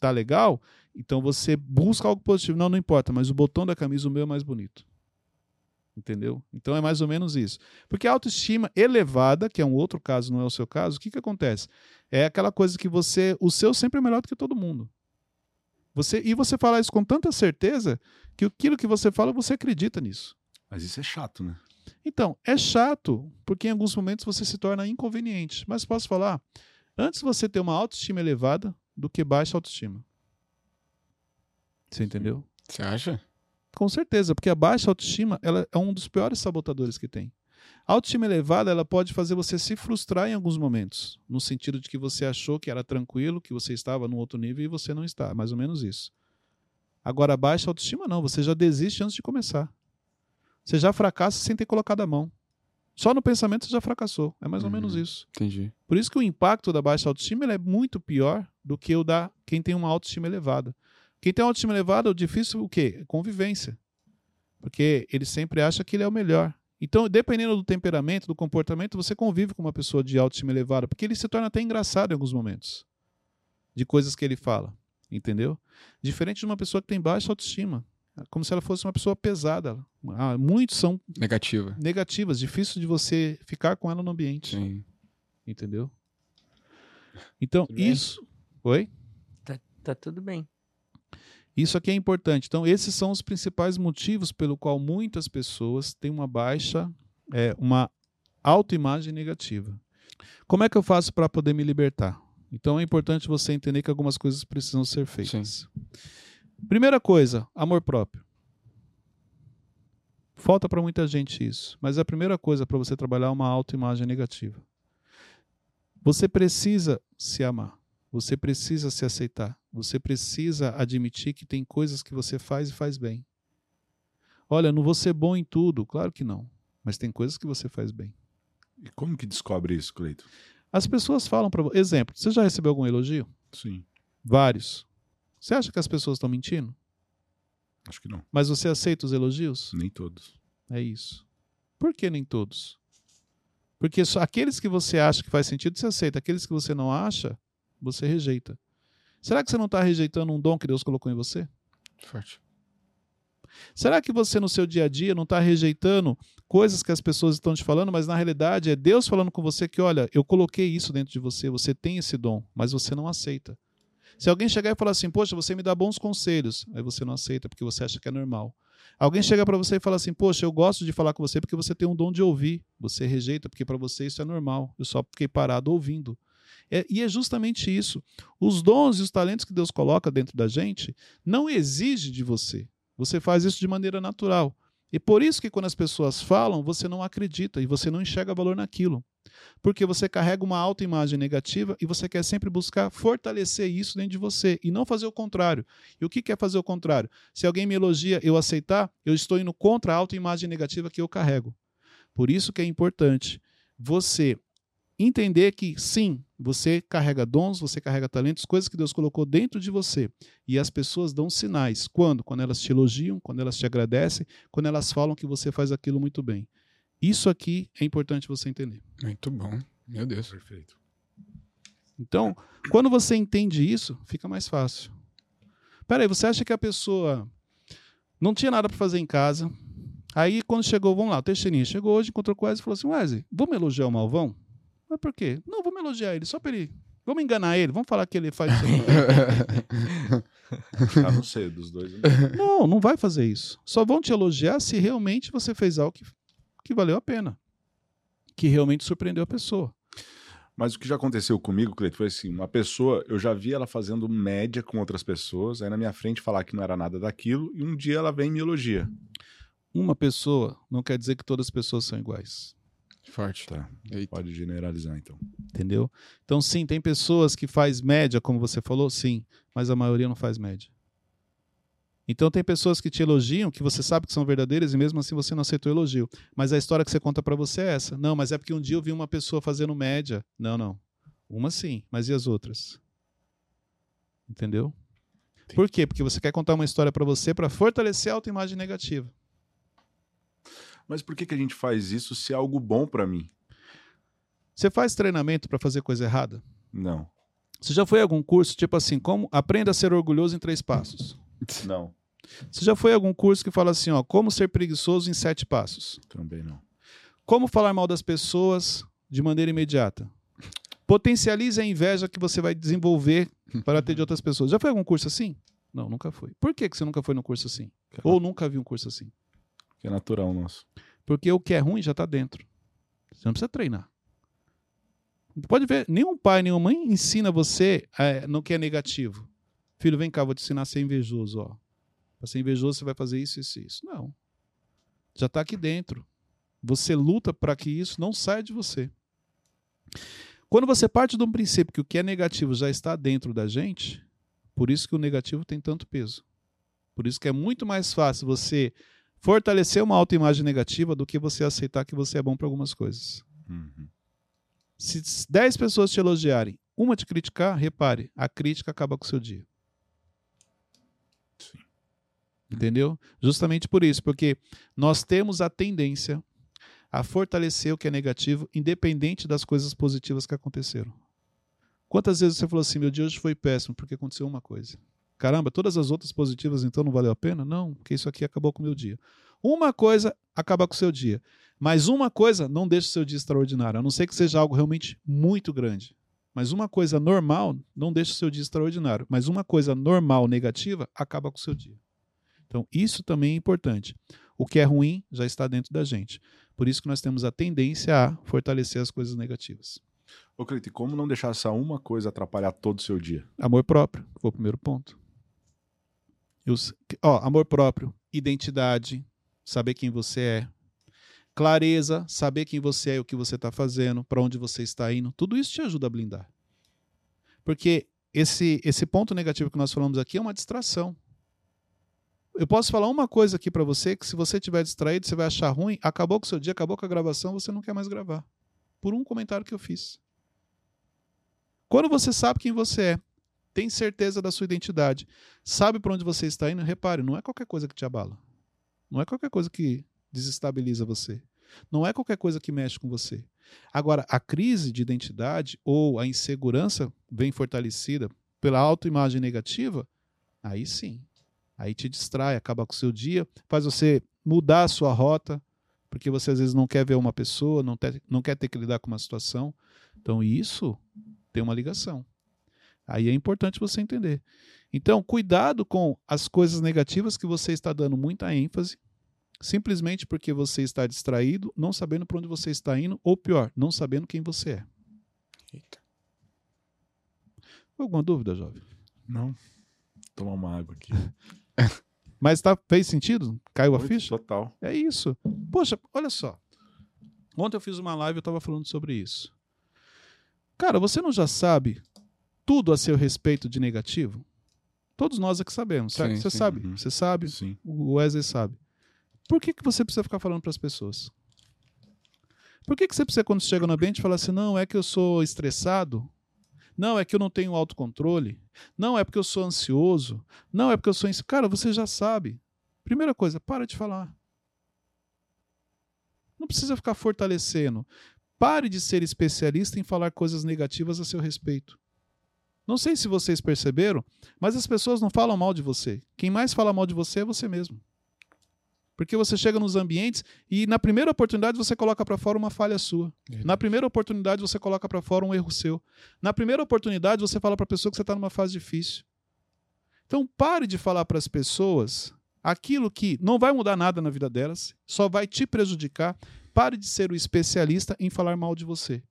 tá legal, então você busca algo positivo. Não, não importa, mas o botão da camisa, o meu é mais bonito. Entendeu? Então é mais ou menos isso. Porque a autoestima elevada, que é um outro caso, não é o seu caso, o que, que acontece? É aquela coisa que você. O seu sempre é melhor do que todo mundo. Você, e você fala isso com tanta certeza que aquilo que você fala, você acredita nisso. Mas isso é chato, né? Então, é chato, porque em alguns momentos você se torna inconveniente. Mas posso falar, antes você ter uma autoestima elevada do que baixa autoestima. Você entendeu? Você acha? Com certeza, porque a baixa autoestima ela é um dos piores sabotadores que tem. A autoestima elevada ela pode fazer você se frustrar em alguns momentos, no sentido de que você achou que era tranquilo, que você estava num outro nível e você não está, mais ou menos isso. Agora, a baixa autoestima não, você já desiste antes de começar. Você já fracassa sem ter colocado a mão. Só no pensamento você já fracassou. É mais ou Uhum. menos isso. Entendi. Por isso que o impacto da baixa autoestima é muito pior do que o da quem tem uma autoestima elevada. Quem tem uma autoestima elevada, o difícil o quê? Convivência. Porque ele sempre acha que ele é o melhor. Então, dependendo do temperamento, do comportamento, você convive com uma pessoa de autoestima elevada, porque ele se torna até engraçado em alguns momentos. De coisas que ele fala, entendeu? Diferente de uma pessoa que tem baixa autoestima, como se ela fosse uma pessoa pesada. Ah, muitos são Negativa. negativas, difícil de você ficar com ela no ambiente, Sim. entendeu? Então, Tudo bem? isso. Oi? Tá tudo bem. Isso aqui é importante. Então, esses são os principais motivos pelo qual muitas pessoas têm uma baixa, é, uma autoimagem negativa. Como é que eu faço para poder me libertar? Então, é importante você entender que algumas coisas precisam ser feitas. Primeira coisa, amor próprio. Falta para muita gente isso, mas a primeira coisa para você trabalhar é uma autoimagem negativa. Você precisa se amar. Você precisa se aceitar. Você precisa admitir que tem coisas que você faz e faz bem. Olha, não vou ser bom em tudo, claro que não. Mas tem coisas que você faz bem. E como que descobre isso, Cleito? As pessoas falam para você. Exemplo, você já recebeu algum elogio? Sim. Vários. Você acha que as pessoas estão mentindo? Acho que não. Mas você aceita os elogios? Nem todos. É isso. Por que nem todos? Porque só aqueles que você acha que faz sentido, você aceita. Aqueles que você não acha, você rejeita. Será que você não está rejeitando um dom que Deus colocou em você? Forte. Será que você no seu dia a dia não está rejeitando coisas que as pessoas estão te falando, mas na realidade é Deus falando com você que, olha, eu coloquei isso dentro de você, você tem esse dom, mas você não aceita. Se alguém chegar e falar assim, poxa, você me dá bons conselhos, aí você não aceita porque você acha que é normal. Alguém chega para você e fala assim, poxa, eu gosto de falar com você porque você tem um dom de ouvir. Você rejeita porque para você isso é normal. Eu só fiquei parado ouvindo. É, e é justamente isso. Os dons e os talentos que Deus coloca dentro da gente não exige de você. Você faz isso de maneira natural. E por isso que quando as pessoas falam, você não acredita e você não enxerga valor naquilo. Porque você carrega uma autoimagem negativa e você quer sempre buscar fortalecer isso dentro de você e não fazer o contrário. E o que é fazer o contrário? Se alguém me elogia, eu aceitar, eu estou indo contra a autoimagem negativa que eu carrego. Por isso que é importante você entender que sim, você carrega dons, você carrega talentos, coisas que Deus colocou dentro de você. E as pessoas dão sinais. Quando? Quando elas te elogiam, quando elas te agradecem, quando elas falam que você faz aquilo muito bem. Isso aqui é importante você entender. Muito bom. Meu Deus. Perfeito. Então, quando você entende isso, fica mais fácil. Peraí, você acha que a pessoa não tinha nada para fazer em casa? Aí, quando chegou, vamos lá, o Teixeirinha chegou hoje, encontrou com o Wesley e falou assim: Wesley, vamos elogiar o Malvão? Mas por quê? Não, vamos elogiar ele, só para ele. Vamos enganar ele, vamos falar que ele faz isso. ah, não sei, dos dois. Não, não vai fazer isso. Só vão te elogiar se realmente você fez algo que, que valeu a pena. Que realmente surpreendeu a pessoa. Mas o que já aconteceu comigo, Cleiton, foi assim: uma pessoa, eu já vi ela fazendo média com outras pessoas, aí na minha frente falar que não era nada daquilo, e um dia ela vem e me elogia. Uma pessoa não quer dizer que todas as pessoas são iguais. Forte. Tá. Eita. Pode generalizar, então. Entendeu? Então, sim, tem pessoas que faz média, como você falou, sim, mas a maioria não faz média. Então tem pessoas que te elogiam, que você sabe que são verdadeiras e mesmo assim você não aceitou o elogio. Mas a história que você conta para você é essa. Não, mas é porque um dia eu vi uma pessoa fazendo média. Não, não. Uma sim, mas e as outras? Entendeu? Por quê? Porque você quer contar uma história para você para fortalecer a autoimagem negativa. Mas por que, que a gente faz isso se é algo bom para mim? Você faz treinamento para fazer coisa errada? Não. Você já foi a algum curso tipo assim, como aprenda a ser orgulhoso em três passos? Não. Você já foi a algum curso que fala assim, ó, como ser preguiçoso em sete passos? Também não. Como falar mal das pessoas de maneira imediata? Potencialize a inveja que você vai desenvolver para ter de outras pessoas. Já foi algum curso assim? Não, nunca foi. Por que, que você nunca foi num curso assim? Ou nunca viu um curso assim? Que é natural nosso. Porque o que é ruim já está dentro. Você não precisa treinar. Pode ver, nenhum pai, nenhuma mãe ensina você é, no que é negativo. Filho, vem cá, vou te ensinar a ser invejoso. Ó. Para ser invejoso, você vai fazer isso, isso, isso. Não. Já está aqui dentro. Você luta para que isso não saia de você. Quando você parte de um princípio que o que é negativo já está dentro da gente, por isso que o negativo tem tanto peso. Por isso que é muito mais fácil você fortalecer uma autoimagem negativa do que você aceitar que você é bom para algumas coisas. Uhum. Se 10 pessoas te elogiarem, uma te criticar, repare, a crítica acaba com o seu dia. Sim. Entendeu? Justamente por isso, porque nós temos a tendência a fortalecer o que é negativo, independente das coisas positivas que aconteceram. Quantas vezes você falou assim, meu dia hoje foi péssimo, porque aconteceu uma coisa? Caramba, todas as outras positivas então não valeu a pena? Não, porque isso aqui acabou com o meu dia. Uma coisa acaba com o seu dia, mas uma coisa não deixa o seu dia extraordinário, a não ser que seja algo realmente muito grande. Mas uma coisa normal não deixa o seu dia extraordinário, mas uma coisa normal negativa acaba com o seu dia. Então, isso também é importante. O que é ruim já está dentro da gente. Por isso que nós temos a tendência a fortalecer as coisas negativas. Ô, Cleite, como não deixar essa uma coisa atrapalhar todo o seu dia? Amor próprio, foi o primeiro ponto. Os, ó, amor próprio, identidade, saber quem você é, clareza, saber quem você é o que você está fazendo, para onde você está indo, tudo isso te ajuda a blindar. Porque esse, esse ponto negativo que nós falamos aqui é uma distração. Eu posso falar uma coisa aqui para você que se você estiver distraído, você vai achar ruim, acabou com o seu dia, acabou com a gravação, você não quer mais gravar. Por um comentário que eu fiz. Quando você sabe quem você é, tem certeza da sua identidade, sabe para onde você está indo, repare, não é qualquer coisa que te abala. Não é qualquer coisa que desestabiliza você. Não é qualquer coisa que mexe com você. Agora, a crise de identidade ou a insegurança vem fortalecida pela autoimagem negativa, aí sim. Aí te distrai, acaba com o seu dia, faz você mudar a sua rota, porque você às vezes não quer ver uma pessoa, não, não quer ter que lidar com uma situação. Então, isso tem uma ligação. Aí é importante você entender. Então, cuidado com as coisas negativas que você está dando muita ênfase, simplesmente porque você está distraído, não sabendo para onde você está indo, ou pior, não sabendo quem você é. Eita. Alguma dúvida, jovem? Não. Tomar uma água aqui. Mas tá, fez sentido? Caiu a ficha? Total. É isso. Poxa, olha só. Ontem eu fiz uma live e eu estava falando sobre isso. Cara, você não já sabe tudo a seu respeito de negativo? Todos nós aqui sabemos, certo? Sim, você sim, sabe, uhum. você sabe, sim. o Wesley sabe. Por que, que você precisa ficar falando para as pessoas? Por que, que você precisa, quando chega no ambiente, falar assim: não, é que eu sou estressado? Não, é que eu não tenho autocontrole? Não, é porque eu sou ansioso? Não, é porque eu sou. Cara, você já sabe. Primeira coisa, para de falar. Não precisa ficar fortalecendo. Pare de ser especialista em falar coisas negativas a seu respeito. Não sei se vocês perceberam, mas as pessoas não falam mal de você. Quem mais fala mal de você é você mesmo. Porque você chega nos ambientes e na primeira oportunidade você coloca para fora uma falha sua. É. Na primeira oportunidade você coloca para fora um erro seu. Na primeira oportunidade você fala para a pessoa que você está numa fase difícil. Então pare de falar para as pessoas aquilo que não vai mudar nada na vida delas, só vai te prejudicar. Pare de ser o especialista em falar mal de você.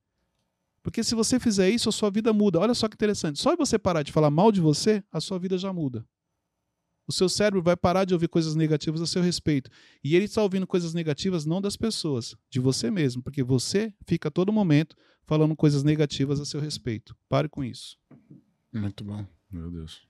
Porque se você fizer isso, a sua vida muda. Olha só que interessante. Só você parar de falar mal de você, a sua vida já muda. O seu cérebro vai parar de ouvir coisas negativas a seu respeito. E ele está ouvindo coisas negativas não das pessoas, de você mesmo, porque você fica a todo momento falando coisas negativas a seu respeito. Pare com isso. Muito bom. Meu Deus.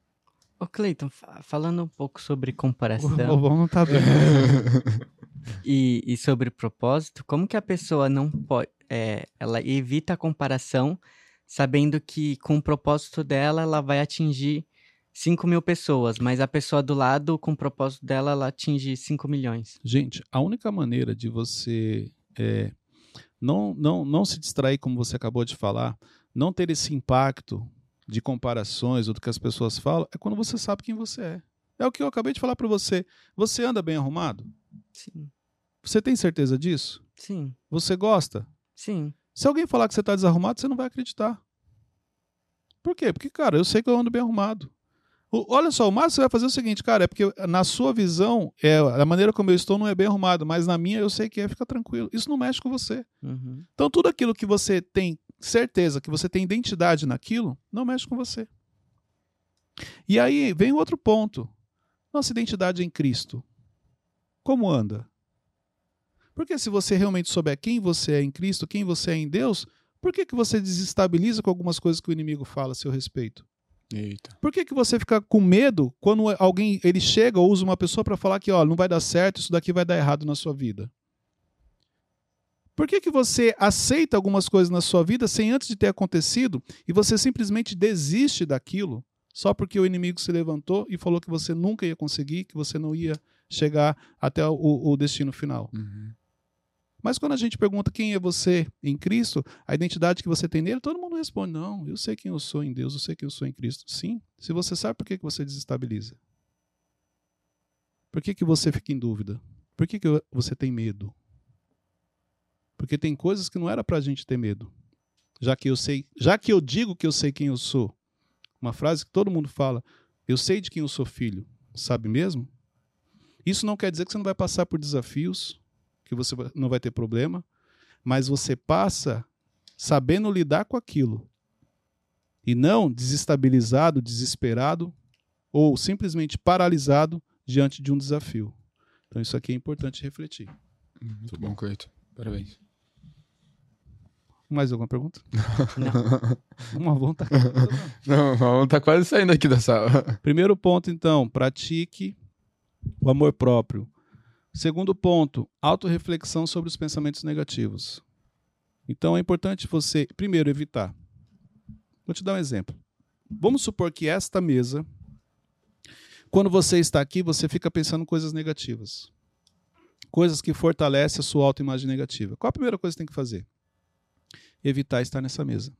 Ô Cleiton, falando um pouco sobre comparação. O Bobão não tá bem. e, e sobre propósito, como que a pessoa não pode. É, ela evita a comparação, sabendo que com o propósito dela ela vai atingir 5 mil pessoas, mas a pessoa do lado, com o propósito dela, ela atinge 5 milhões. Gente, a única maneira de você é, não, não, não se distrair, como você acabou de falar, não ter esse impacto de comparações ou do que as pessoas falam, é quando você sabe quem você é. É o que eu acabei de falar para você. Você anda bem arrumado? Sim. Você tem certeza disso? Sim. Você gosta? Sim. Se alguém falar que você está desarrumado, você não vai acreditar. Por quê? Porque, cara, eu sei que eu ando bem arrumado. O, olha só, o você vai fazer o seguinte, cara, é porque na sua visão, é, a maneira como eu estou não é bem arrumado, mas na minha eu sei que é, fica tranquilo. Isso não mexe com você. Uhum. Então, tudo aquilo que você tem certeza, que você tem identidade naquilo, não mexe com você. E aí vem outro ponto. Nossa identidade em Cristo. Como anda? Porque se você realmente souber quem você é em Cristo, quem você é em Deus, por que, que você desestabiliza com algumas coisas que o inimigo fala a seu respeito? Eita. Por que, que você fica com medo quando alguém ele chega ou usa uma pessoa para falar que ó, não vai dar certo, isso daqui vai dar errado na sua vida? Por que, que você aceita algumas coisas na sua vida sem antes de ter acontecido e você simplesmente desiste daquilo só porque o inimigo se levantou e falou que você nunca ia conseguir, que você não ia chegar até o, o destino final? Uhum. Mas quando a gente pergunta quem é você em Cristo, a identidade que você tem nele, todo mundo responde: não, eu sei quem eu sou em Deus, eu sei quem eu sou em Cristo. Sim, se você sabe por que, você desestabiliza. Por que, que você fica em dúvida? Por que, que você tem medo? Porque tem coisas que não era para a gente ter medo. Já que eu sei, já que eu digo que eu sei quem eu sou, uma frase que todo mundo fala, eu sei de quem eu sou filho, sabe mesmo? Isso não quer dizer que você não vai passar por desafios, que você não vai ter problema, mas você passa sabendo lidar com aquilo e não desestabilizado, desesperado ou simplesmente paralisado diante de um desafio. Então isso aqui é importante refletir. Muito bom, Cleito. Parabéns. Mais alguma pergunta? Não. Uma avon tá... Não, uma avon tá quase saindo aqui da sala. Primeiro ponto, então, pratique o amor próprio. Segundo ponto, autorreflexão sobre os pensamentos negativos. Então é importante você, primeiro, evitar. Vou te dar um exemplo. Vamos supor que esta mesa, quando você está aqui, você fica pensando coisas negativas. Coisas que fortalecem a sua autoimagem negativa. Qual a primeira coisa que tem que fazer? evitar estar nessa mesa.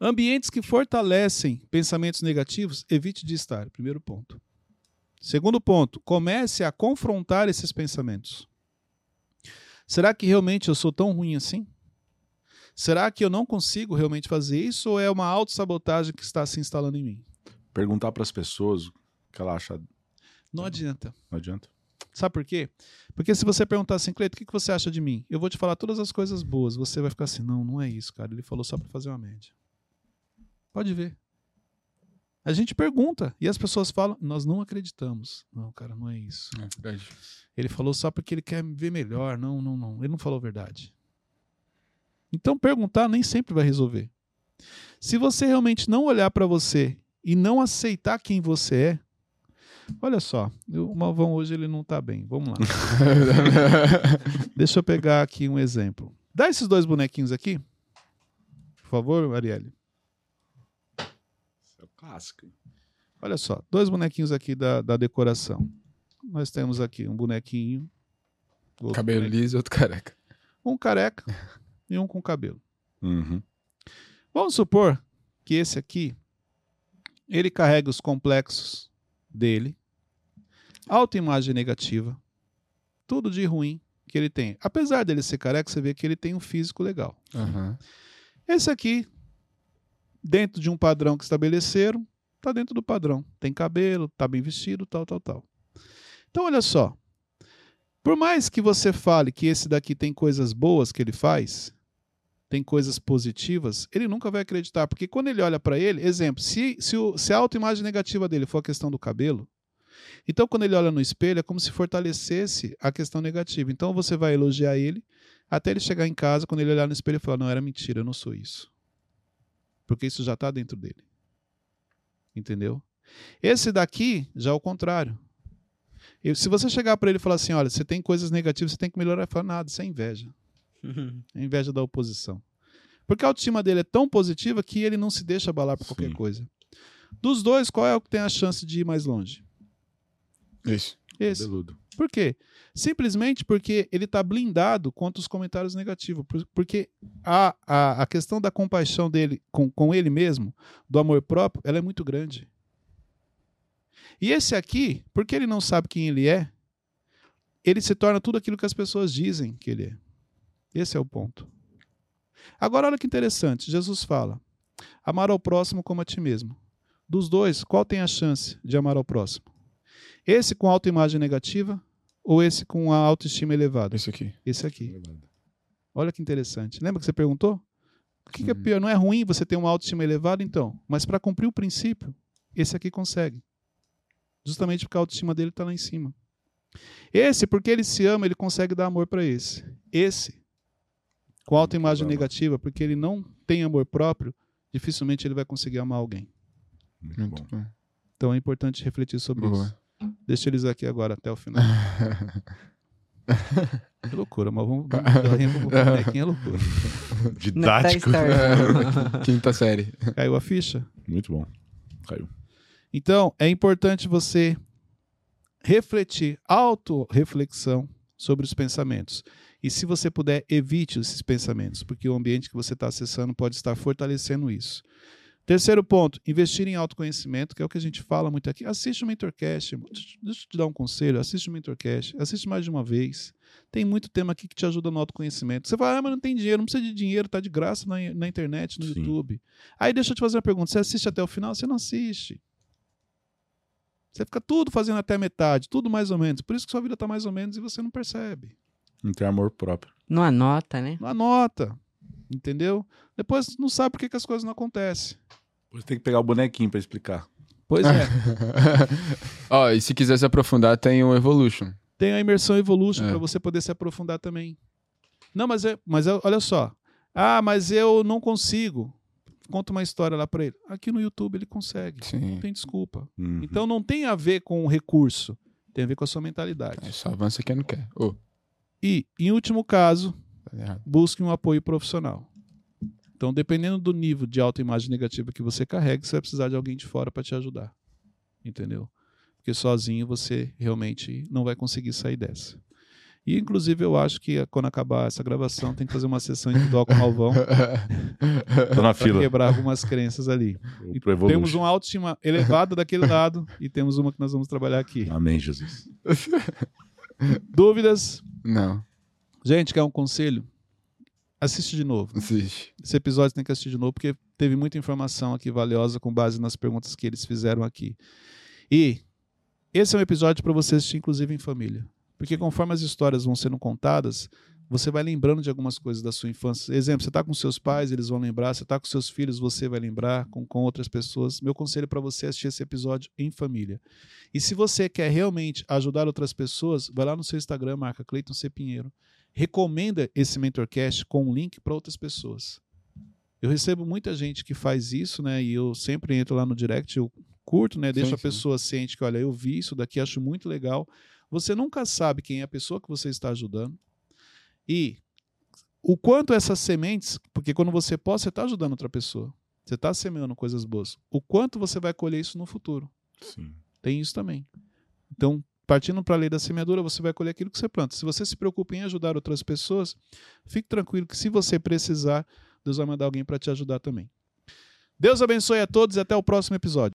Ambientes que fortalecem pensamentos negativos, evite de estar. Primeiro ponto. Segundo ponto, comece a confrontar esses pensamentos. Será que realmente eu sou tão ruim assim? Será que eu não consigo realmente fazer isso ou é uma autossabotagem que está se instalando em mim? Perguntar para as pessoas o que ela acha. Não adianta. Não adianta. Sabe por quê? Porque se você perguntar assim, Cleito, o que você acha de mim? Eu vou te falar todas as coisas boas. Você vai ficar assim, não, não é isso, cara. Ele falou só para fazer uma média. Pode ver. A gente pergunta e as pessoas falam, nós não acreditamos. Não, cara, não é isso. É verdade. Ele falou só porque ele quer me ver melhor. Não, não, não. Ele não falou a verdade. Então perguntar nem sempre vai resolver. Se você realmente não olhar para você e não aceitar quem você é, olha só, o Malvão hoje ele não está bem. Vamos lá. Deixa eu pegar aqui um exemplo. Dá esses dois bonequinhos aqui, por favor, Arielle. Clássico. Olha só, dois bonequinhos aqui da, da decoração. Nós temos aqui um bonequinho. Cabelo bonequinho. liso e outro careca. Um careca e um com cabelo. Uhum. Vamos supor que esse aqui ele carrega os complexos dele, autoimagem negativa, tudo de ruim que ele tem. Apesar dele ser careca, você vê que ele tem um físico legal. Uhum. Esse aqui, dentro de um padrão que estabeleceram, tá dentro do padrão. Tem cabelo, tá bem vestido, tal, tal, tal. Então, olha só. Por mais que você fale que esse daqui tem coisas boas que ele faz, tem coisas positivas, ele nunca vai acreditar. Porque quando ele olha para ele, exemplo, se, se, o, se a autoimagem negativa dele for a questão do cabelo, então quando ele olha no espelho é como se fortalecesse a questão negativa. Então você vai elogiar ele até ele chegar em casa, quando ele olhar no espelho e falar: Não, era mentira, eu não sou isso. Porque isso já está dentro dele. Entendeu? Esse daqui já é o contrário. E se você chegar para ele e falar assim: Olha, você tem coisas negativas, você tem que melhorar, ele fala: Nada, isso é inveja. É inveja da oposição. Porque a autoestima dele é tão positiva que ele não se deixa abalar por qualquer coisa. Dos dois, qual é o que tem a chance de ir mais longe? Esse. Esse. Cabeludo. Por quê? Simplesmente porque ele está blindado contra os comentários negativos. Porque a, a, a questão da compaixão dele com, com ele mesmo, do amor próprio, ela é muito grande. E esse aqui, porque ele não sabe quem ele é, ele se torna tudo aquilo que as pessoas dizem que ele é. Esse é o ponto. Agora, olha que interessante. Jesus fala: amar ao próximo como a ti mesmo. Dos dois, qual tem a chance de amar ao próximo? Esse com autoimagem negativa ou esse com a autoestima elevada? Esse aqui. Esse aqui. Olha que interessante. Lembra que você perguntou? O que, que é pior? Não é ruim você ter uma autoestima elevada, então? Mas para cumprir o princípio, esse aqui consegue. Justamente porque a autoestima dele está lá em cima. Esse, porque ele se ama, ele consegue dar amor para esse. Esse, com autoimagem negativa, porque ele não tem amor próprio, dificilmente ele vai conseguir amar alguém. Muito bom. Então é importante refletir sobre Boa. isso. Deixa eles aqui agora até o final. que loucura, mas vamos dar um bonequinho, é loucura. Didático. Quinta série. Caiu a ficha? Muito bom. Caiu. Então, é importante você refletir, auto-reflexão sobre os pensamentos. E se você puder, evite esses pensamentos, porque o ambiente que você está acessando pode estar fortalecendo isso. Terceiro ponto, investir em autoconhecimento, que é o que a gente fala muito aqui. Assiste o Mentorcast. Deixa eu te dar um conselho. Assiste o Mentorcast. Assiste mais de uma vez. Tem muito tema aqui que te ajuda no autoconhecimento. Você fala, ah, mas não tem dinheiro, não precisa de dinheiro, tá de graça na, na internet, no Sim. YouTube. Aí deixa eu te fazer uma pergunta. Você assiste até o final? Você não assiste. Você fica tudo fazendo até a metade, tudo mais ou menos. Por isso que sua vida está mais ou menos e você não percebe. Não tem amor próprio. Não anota, né? Não anota. Entendeu? Depois não sabe por que, que as coisas não acontecem. Você tem que pegar o bonequinho pra explicar. Pois é. Ó, e se quiser se aprofundar, tem o Evolution. Tem a imersão Evolution É. para você poder se aprofundar também. Não, mas, é, mas é- olha só. Ah, mas eu não consigo. Conta uma história lá para ele. Aqui no YouTube ele consegue. Não Sim. tem desculpa. Uhum. Então não tem a ver com o recurso. Tem a ver com a sua mentalidade. É só avança quem não quer. Ô, E, em último caso, tá busque um apoio profissional. Então, dependendo do nível de autoimagem negativa que você carrega, você vai precisar de alguém de fora para te ajudar. Entendeu? Porque sozinho você realmente não vai conseguir sair dessa. E, inclusive, eu acho que eh, quando acabar essa gravação, tem que fazer uma sessão individual com o Malvão Tô na para fila. quebrar algumas crenças ali. E temos uma autoestima elevada daquele lado e temos uma que nós vamos trabalhar aqui. Amém, Jesus. Dúvidas? Não. Gente, quer um conselho? assiste de novo. Assiste. Esse episódio tem que assistir de novo, porque teve muita informação aqui valiosa com base nas perguntas que eles fizeram aqui. E esse é um episódio para você assistir, inclusive, em família. Porque conforme as histórias vão sendo contadas, você vai lembrando de algumas coisas da sua infância. Exemplo, você está com seus pais, eles vão lembrar. Você está com seus filhos, você vai lembrar. Com, com outras pessoas. Meu conselho para você é assistir esse episódio em família. E se você quer realmente ajudar outras pessoas, vai lá no seu Instagram, marca Cleiton C. Pinheiro. Recomenda esse Mentorcast com um link para outras pessoas. Eu recebo muita gente que faz isso, né? E eu sempre entro lá no direct, eu curto, né? Deixo sim, a pessoa ciente que, olha, eu vi isso daqui, acho muito legal. Você nunca sabe quem é a pessoa que você está ajudando. E o quanto essas sementes, porque quando você posta, você está ajudando outra pessoa. Você está semeando coisas boas. O quanto você vai colher isso no futuro. Sim. Tem isso também. Então, partindo para a lei da semeadura, você vai colher aquilo que você planta. Se você se preocupa em ajudar outras pessoas, fique tranquilo que se você precisar, Deus vai mandar alguém para te ajudar também. Deus abençoe a todos e até o próximo episódio.